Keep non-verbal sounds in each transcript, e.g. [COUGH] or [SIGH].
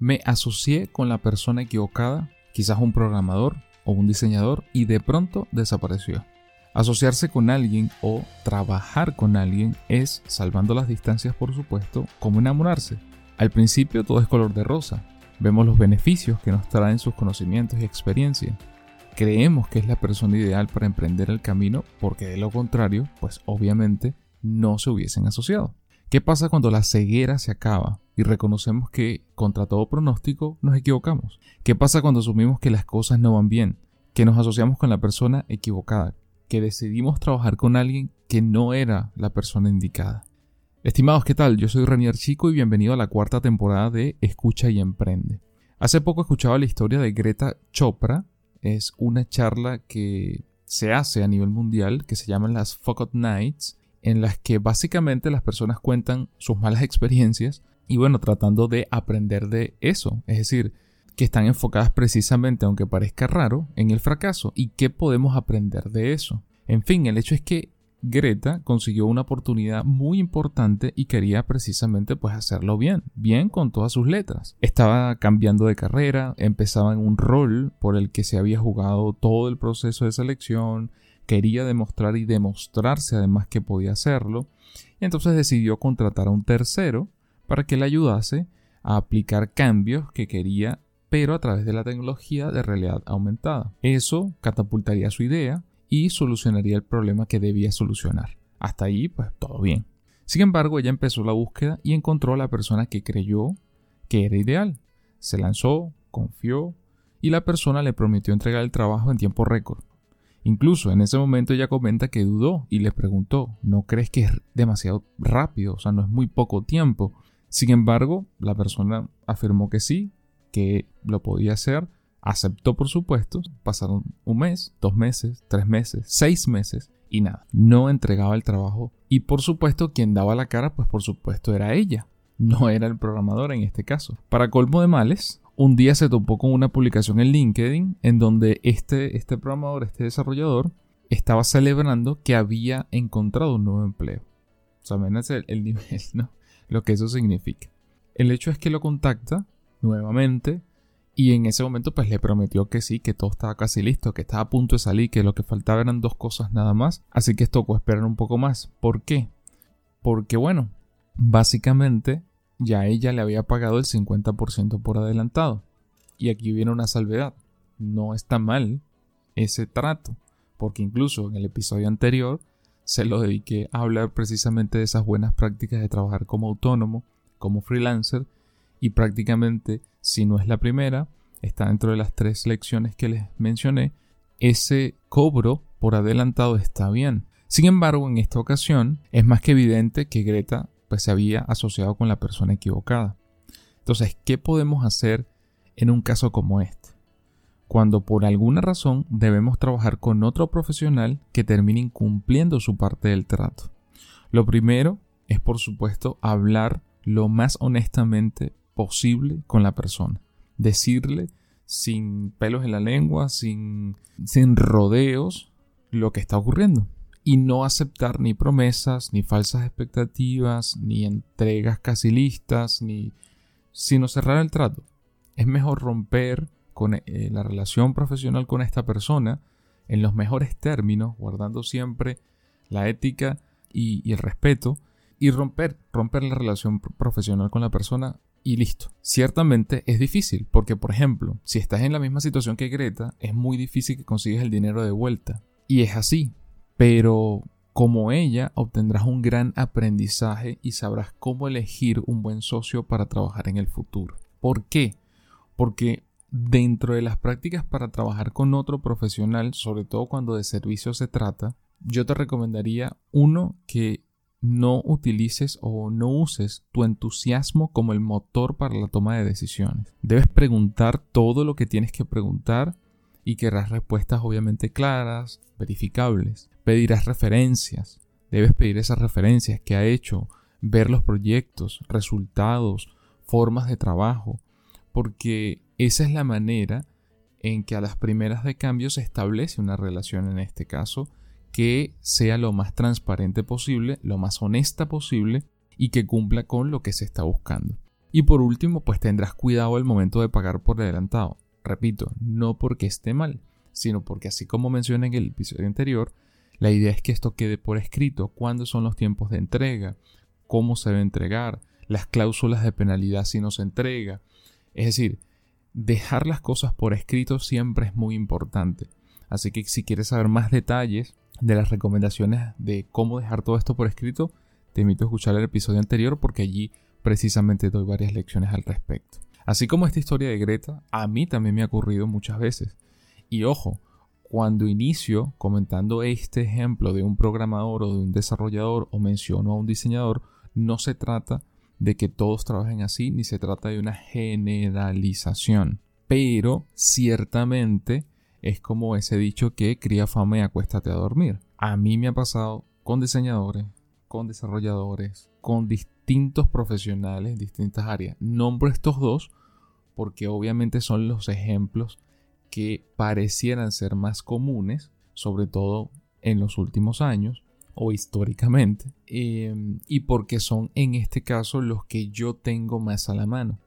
Me asocié con la persona equivocada, quizás un programador o un diseñador, y de pronto desapareció. Asociarse con alguien o trabajar con alguien es, salvando las distancias por supuesto, como enamorarse. Al principio todo es color de rosa. Vemos los beneficios que nos traen sus conocimientos y experiencia. Creemos que es la persona ideal para emprender el camino porque de lo contrario, pues obviamente no se hubiesen asociado. ¿Qué pasa cuando la ceguera se acaba y reconocemos que, contra todo pronóstico, nos equivocamos? ¿Qué pasa cuando asumimos que las cosas no van bien? Que nos asociamos con la persona equivocada, que decidimos trabajar con alguien que no era la persona indicada. Estimados, ¿qué tal? Yo soy Renier Chico y bienvenido a la cuarta temporada de Escucha y Emprende. Hace poco escuchaba la historia de Greta Chopra. Es una charla que se hace a nivel mundial que se llaman las Fuck Nights en las que básicamente las personas cuentan sus malas experiencias y bueno, tratando de aprender de eso. Es decir, que están enfocadas precisamente, aunque parezca raro, en el fracaso y qué podemos aprender de eso. En fin, el hecho es que Greta consiguió una oportunidad muy importante y quería precisamente pues hacerlo bien, bien con todas sus letras. Estaba cambiando de carrera, empezaba en un rol por el que se había jugado todo el proceso de selección, quería demostrar y demostrarse además que podía hacerlo, y entonces decidió contratar a un tercero para que le ayudase a aplicar cambios que quería, pero a través de la tecnología de realidad aumentada. Eso catapultaría su idea y solucionaría el problema que debía solucionar. Hasta ahí, pues todo bien. Sin embargo, ella empezó la búsqueda y encontró a la persona que creyó que era ideal. Se lanzó, confió y la persona le prometió entregar el trabajo en tiempo récord. Incluso en ese momento ella comenta que dudó y le preguntó, ¿no crees que es demasiado rápido? O sea, no es muy poco tiempo. Sin embargo, la persona afirmó que sí, que lo podía hacer, aceptó por supuesto, pasaron un mes, dos meses, tres meses, seis meses y nada, no entregaba el trabajo y por supuesto quien daba la cara, pues por supuesto era ella, no era el programador en este caso. Para colmo de males, un día se topó con una publicación en LinkedIn en donde este, este programador, este desarrollador, estaba celebrando que había encontrado un nuevo empleo. O sea, el, el [LAUGHS] nivel, ¿no? Lo que eso significa. El hecho es que lo contacta nuevamente y en ese momento pues le prometió que sí, que todo estaba casi listo, que estaba a punto de salir, que lo que faltaba eran dos cosas nada más. Así que tocó esperar un poco más. ¿Por qué? Porque bueno, básicamente ya ella le había pagado el 50% por adelantado. Y aquí viene una salvedad. No está mal ese trato, porque incluso en el episodio anterior se lo dediqué a hablar precisamente de esas buenas prácticas de trabajar como autónomo, como freelancer, y prácticamente, si no es la primera, está dentro de las tres lecciones que les mencioné, ese cobro por adelantado está bien. Sin embargo, en esta ocasión es más que evidente que Greta pues se había asociado con la persona equivocada. Entonces, ¿qué podemos hacer en un caso como este? Cuando por alguna razón debemos trabajar con otro profesional que termine incumpliendo su parte del trato. Lo primero es, por supuesto, hablar lo más honestamente posible con la persona. Decirle sin pelos en la lengua, sin, sin rodeos, lo que está ocurriendo y no aceptar ni promesas, ni falsas expectativas, ni entregas casi listas, ni sino cerrar el trato. Es mejor romper con eh, la relación profesional con esta persona en los mejores términos, guardando siempre la ética y, y el respeto, y romper, romper la relación profesional con la persona y listo. Ciertamente es difícil, porque por ejemplo, si estás en la misma situación que Greta, es muy difícil que consigas el dinero de vuelta. Y es así, pero como ella obtendrás un gran aprendizaje y sabrás cómo elegir un buen socio para trabajar en el futuro. ¿Por qué? Porque dentro de las prácticas para trabajar con otro profesional, sobre todo cuando de servicio se trata, yo te recomendaría uno que no utilices o no uses tu entusiasmo como el motor para la toma de decisiones. Debes preguntar todo lo que tienes que preguntar y querrás respuestas obviamente claras, verificables pedirás referencias. Debes pedir esas referencias que ha hecho, ver los proyectos, resultados, formas de trabajo, porque esa es la manera en que a las primeras de cambio se establece una relación en este caso que sea lo más transparente posible, lo más honesta posible y que cumpla con lo que se está buscando. Y por último, pues tendrás cuidado al momento de pagar por adelantado. Repito, no porque esté mal, sino porque así como mencioné en el episodio anterior, la idea es que esto quede por escrito, cuándo son los tiempos de entrega, cómo se debe entregar, las cláusulas de penalidad si no se entrega. Es decir, dejar las cosas por escrito siempre es muy importante. Así que si quieres saber más detalles de las recomendaciones de cómo dejar todo esto por escrito, te invito a escuchar el episodio anterior porque allí precisamente doy varias lecciones al respecto. Así como esta historia de Greta, a mí también me ha ocurrido muchas veces. Y ojo, cuando inicio comentando este ejemplo de un programador o de un desarrollador o menciono a un diseñador, no se trata de que todos trabajen así, ni se trata de una generalización. Pero ciertamente es como ese dicho que cría fama y acuéstate a dormir. A mí me ha pasado con diseñadores, con desarrolladores, con distintos profesionales, distintas áreas. Nombro estos dos porque obviamente son los ejemplos que parecieran ser más comunes, sobre todo en los últimos años o históricamente, em, y porque son en este caso los que yo tengo más a la mano.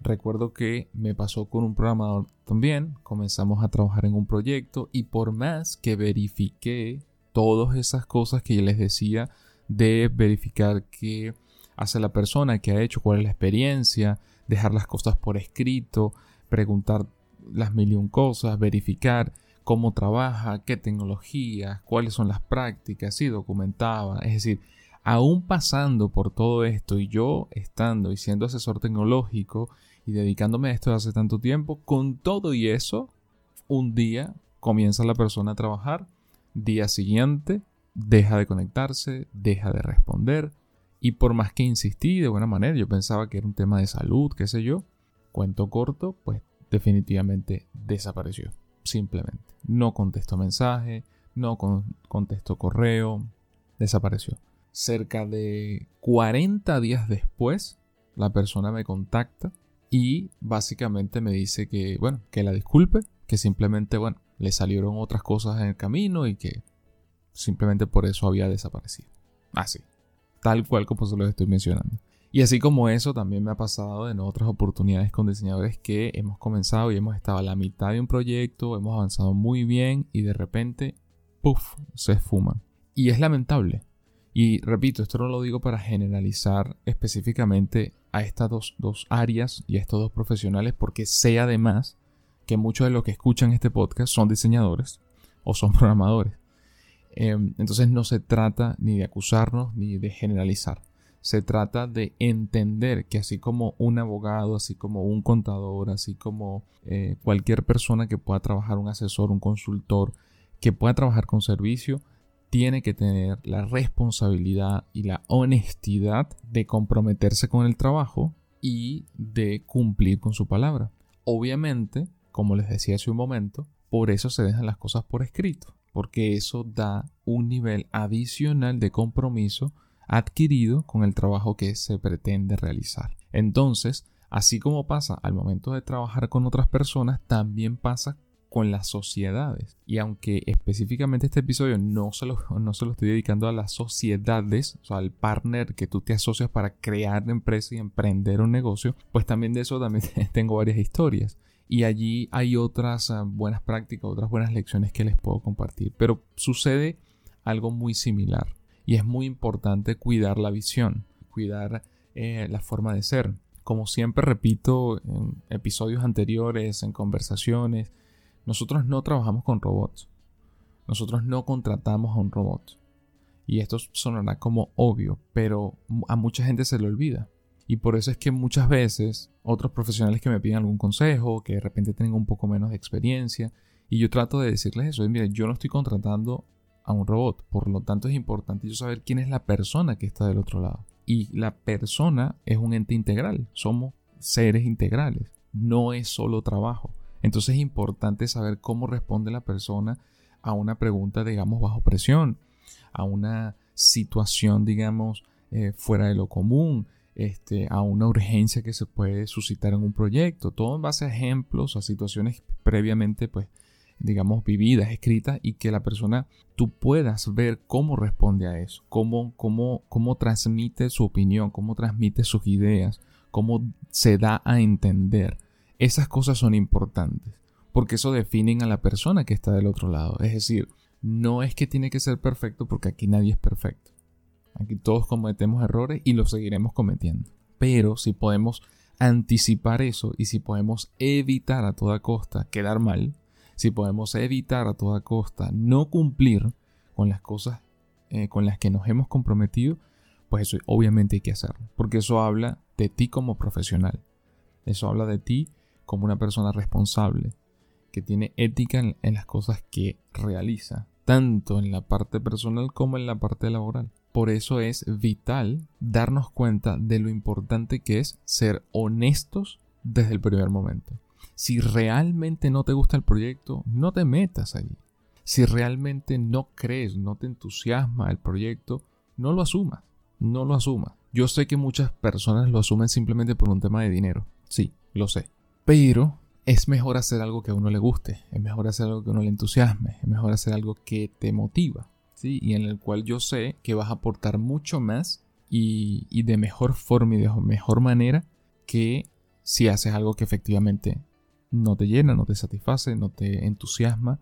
Recuerdo que me pasó con un programador también, comenzamos a trabajar en un proyecto y por más que verifiqué todas esas cosas que les decía de verificar qué hace la persona, que ha hecho, cuál es la experiencia, dejar las cosas por escrito, preguntar las mil y un cosas, verificar cómo trabaja, qué tecnologías, cuáles son las prácticas, y documentaba. Es decir, aún pasando por todo esto y yo estando y siendo asesor tecnológico y dedicándome a esto hace tanto tiempo, con todo y eso, un día comienza la persona a trabajar, día siguiente deja de conectarse, deja de responder, y por más que insistí de buena manera, yo pensaba que era un tema de salud, qué sé yo, cuento corto, pues definitivamente desapareció. Simplemente. No contestó mensaje, no contestó correo, desapareció. Cerca de 40 días después, la persona me contacta y básicamente me dice que, bueno, que la disculpe, que simplemente, bueno, le salieron otras cosas en el camino y que simplemente por eso había desaparecido. Así tal cual como se lo estoy mencionando. Y así como eso, también me ha pasado en otras oportunidades con diseñadores que hemos comenzado y hemos estado a la mitad de un proyecto, hemos avanzado muy bien y de repente, puff, se esfuman. Y es lamentable. Y repito, esto no lo digo para generalizar específicamente a estas dos, dos áreas y a estos dos profesionales, porque sé además que muchos de los que escuchan este podcast son diseñadores o son programadores. Em, entonces no se trata ni de acusarnos ni de generalizar. Se trata de entender que así como un abogado, así como un contador, así como eh, cualquier persona que pueda trabajar, un asesor, un consultor, que pueda trabajar con servicio, tiene que tener la responsabilidad y la honestidad de comprometerse con el trabajo y de cumplir con su palabra. Obviamente, como les decía hace un momento, por eso se dejan las cosas por escrito porque eso da un nivel adicional de compromiso adquirido con el trabajo que se pretende realizar. Entonces, así como pasa al momento de trabajar con otras personas, también pasa con las sociedades. Y aunque específicamente este episodio no se lo, [LAUGHS] no se lo estoy dedicando a las sociedades, o sea, al partner que tú te asocias para crear una empresa y emprender un negocio, pues también de eso también [LAUGHS] tengo varias historias y allí hay otras ah, buenas prácticas, otras buenas lecciones que les puedo compartir. Pero sucede algo muy similar y es muy importante cuidar la visión, cuidar eh, la forma de ser. Como siempre repito en episodios anteriores, en conversaciones, nosotros no trabajamos con robots. Nosotros no contratamos a un robot. Y esto sonará como obvio, pero a mucha gente se le olvida. Y por eso es que muchas veces otros profesionales que me piden algún consejo, que de repente tengan un poco menos de experiencia, y yo trato de decirles eso, mire, yo no estoy contratando a un robot, por lo tanto es importante yo saber quién es la persona que está del otro lado. Y la persona es un ente integral, somos seres integrales, no es solo trabajo. Entonces es importante saber cómo responde la persona a una pregunta, digamos, bajo presión, a una situación, digamos, eh, fuera de lo común, este, a una urgencia que se puede suscitar en un proyecto, todo en base a ejemplos, a situaciones previamente, pues, digamos, vividas, escritas, y que la persona, tú puedas ver cómo responde a eso, cómo, cómo, cómo transmite su opinión, cómo transmite sus ideas, cómo se da a entender. Esas cosas son importantes, porque eso definen a la persona que está del otro lado. Es decir, no es que tiene que ser perfecto porque aquí nadie es perfecto. Aquí todos cometemos errores y los seguiremos cometiendo. Pero si podemos anticipar eso y si podemos evitar a toda costa quedar mal, si podemos evitar a toda costa no cumplir con las cosas eh, con las que nos hemos comprometido, pues eso obviamente hay que hacerlo, porque eso habla de ti como profesional, eso habla de ti como una persona responsable, que tiene ética en, en las cosas que realiza, tanto en la parte personal como en la parte laboral. Por eso es vital darnos cuenta de lo importante que es ser honestos desde el primer momento. Si realmente no te gusta el proyecto, no te metas allí. Si realmente no crees, no te entusiasma el proyecto, no lo asumas no lo asuma. Yo sé que muchas personas lo asumen simplemente por un tema de dinero. Sí, lo sé. Pero es mejor hacer algo que a uno le guste, es mejor hacer algo que a uno le entusiasme, es mejor hacer algo que te motiva, Y en el cual yo sé que vas a aportar mucho más y, y de mejor forma y de mejor manera que si haces algo que efectivamente no te llena, no te satisface, no te entusiasma.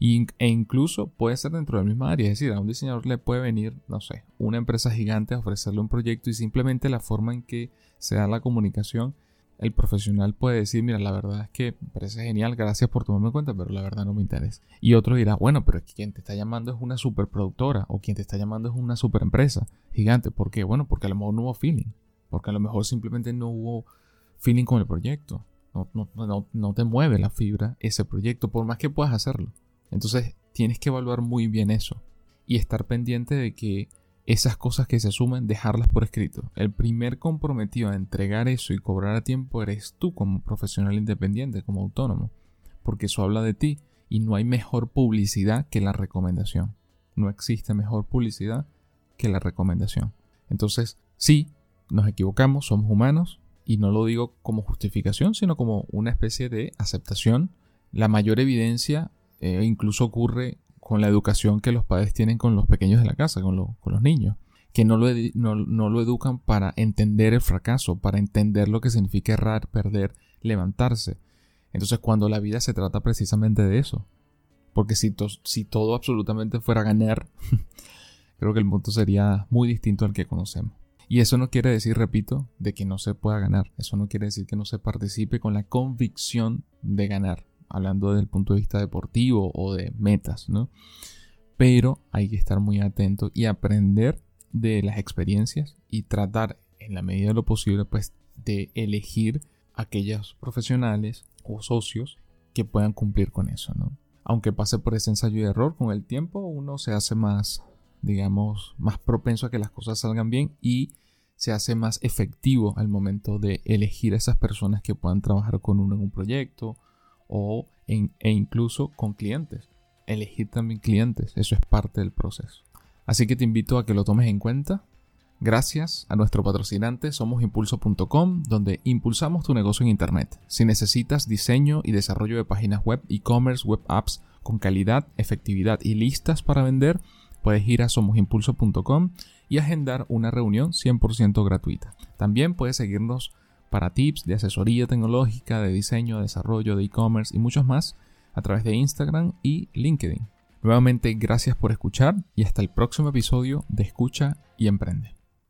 E incluso puede ser dentro de la misma área, es decir, a un diseñador le puede venir, no sé, una empresa gigante a ofrecerle un proyecto y simplemente la forma en que se da la comunicación, el profesional puede decir, mira, la verdad es que parece genial, gracias por tomarme en cuenta, pero la verdad no me interesa. Y otro dirá, bueno, pero quien te está llamando es una superproductora o quien te está llamando es una superempresa gigante. ¿Por qué? Bueno, porque a lo mejor no hubo feeling, porque a lo mejor simplemente no hubo feeling con el proyecto. No, no te mueve la fibra ese proyecto, por más que puedas hacerlo. Entonces tienes que evaluar muy bien eso y estar pendiente de que esas cosas que se asumen, dejarlas por escrito. El primer comprometido a entregar eso y cobrar a tiempo eres tú como profesional independiente, como autónomo, porque eso habla de ti y no hay mejor publicidad que la recomendación. No existe mejor publicidad que la recomendación. Entonces, sí, nos equivocamos, somos humanos, y no lo digo como justificación, sino como una especie de aceptación. La mayor evidencia eh, incluso ocurre con la educación que los padres tienen con los pequeños de la casa, con, los niños, que no lo, educan para entender el fracaso, para entender lo que significa errar, perder, levantarse. Entonces cuando la vida se trata precisamente de eso, porque si, si todo absolutamente fuera ganar, [LAUGHS] creo que el mundo sería muy distinto al que conocemos. Y eso no quiere decir, repito, de que no se pueda ganar. Eso no quiere decir que no se participe con la convicción de ganar hablando desde el punto de vista deportivo o de metas, ¿no? Pero hay que estar muy atento y aprender de las experiencias y tratar en la medida de lo posible pues de elegir aquellos profesionales o socios que puedan cumplir con eso, ¿no? Aunque pase por ese ensayo y error, con el tiempo uno se hace más, digamos, más propenso a que las cosas salgan bien y se hace más efectivo al momento de elegir a esas personas que puedan trabajar con uno en un proyecto o e incluso con clientes. Elegir también clientes, eso es parte del proceso. Así que te invito a que lo tomes en cuenta. Gracias a nuestro patrocinante somosimpulso.com, donde impulsamos tu negocio en Internet. Si necesitas diseño y desarrollo de páginas web, e-commerce, web apps con calidad, efectividad y listas para vender, puedes ir a somosimpulso.com y agendar una reunión 100% gratuita. También puedes seguirnos para tips de asesoría tecnológica, de diseño, desarrollo, de e-commerce y muchos más a través de Instagram y LinkedIn. Nuevamente, gracias por escuchar y hasta el próximo episodio de Escucha y Emprende.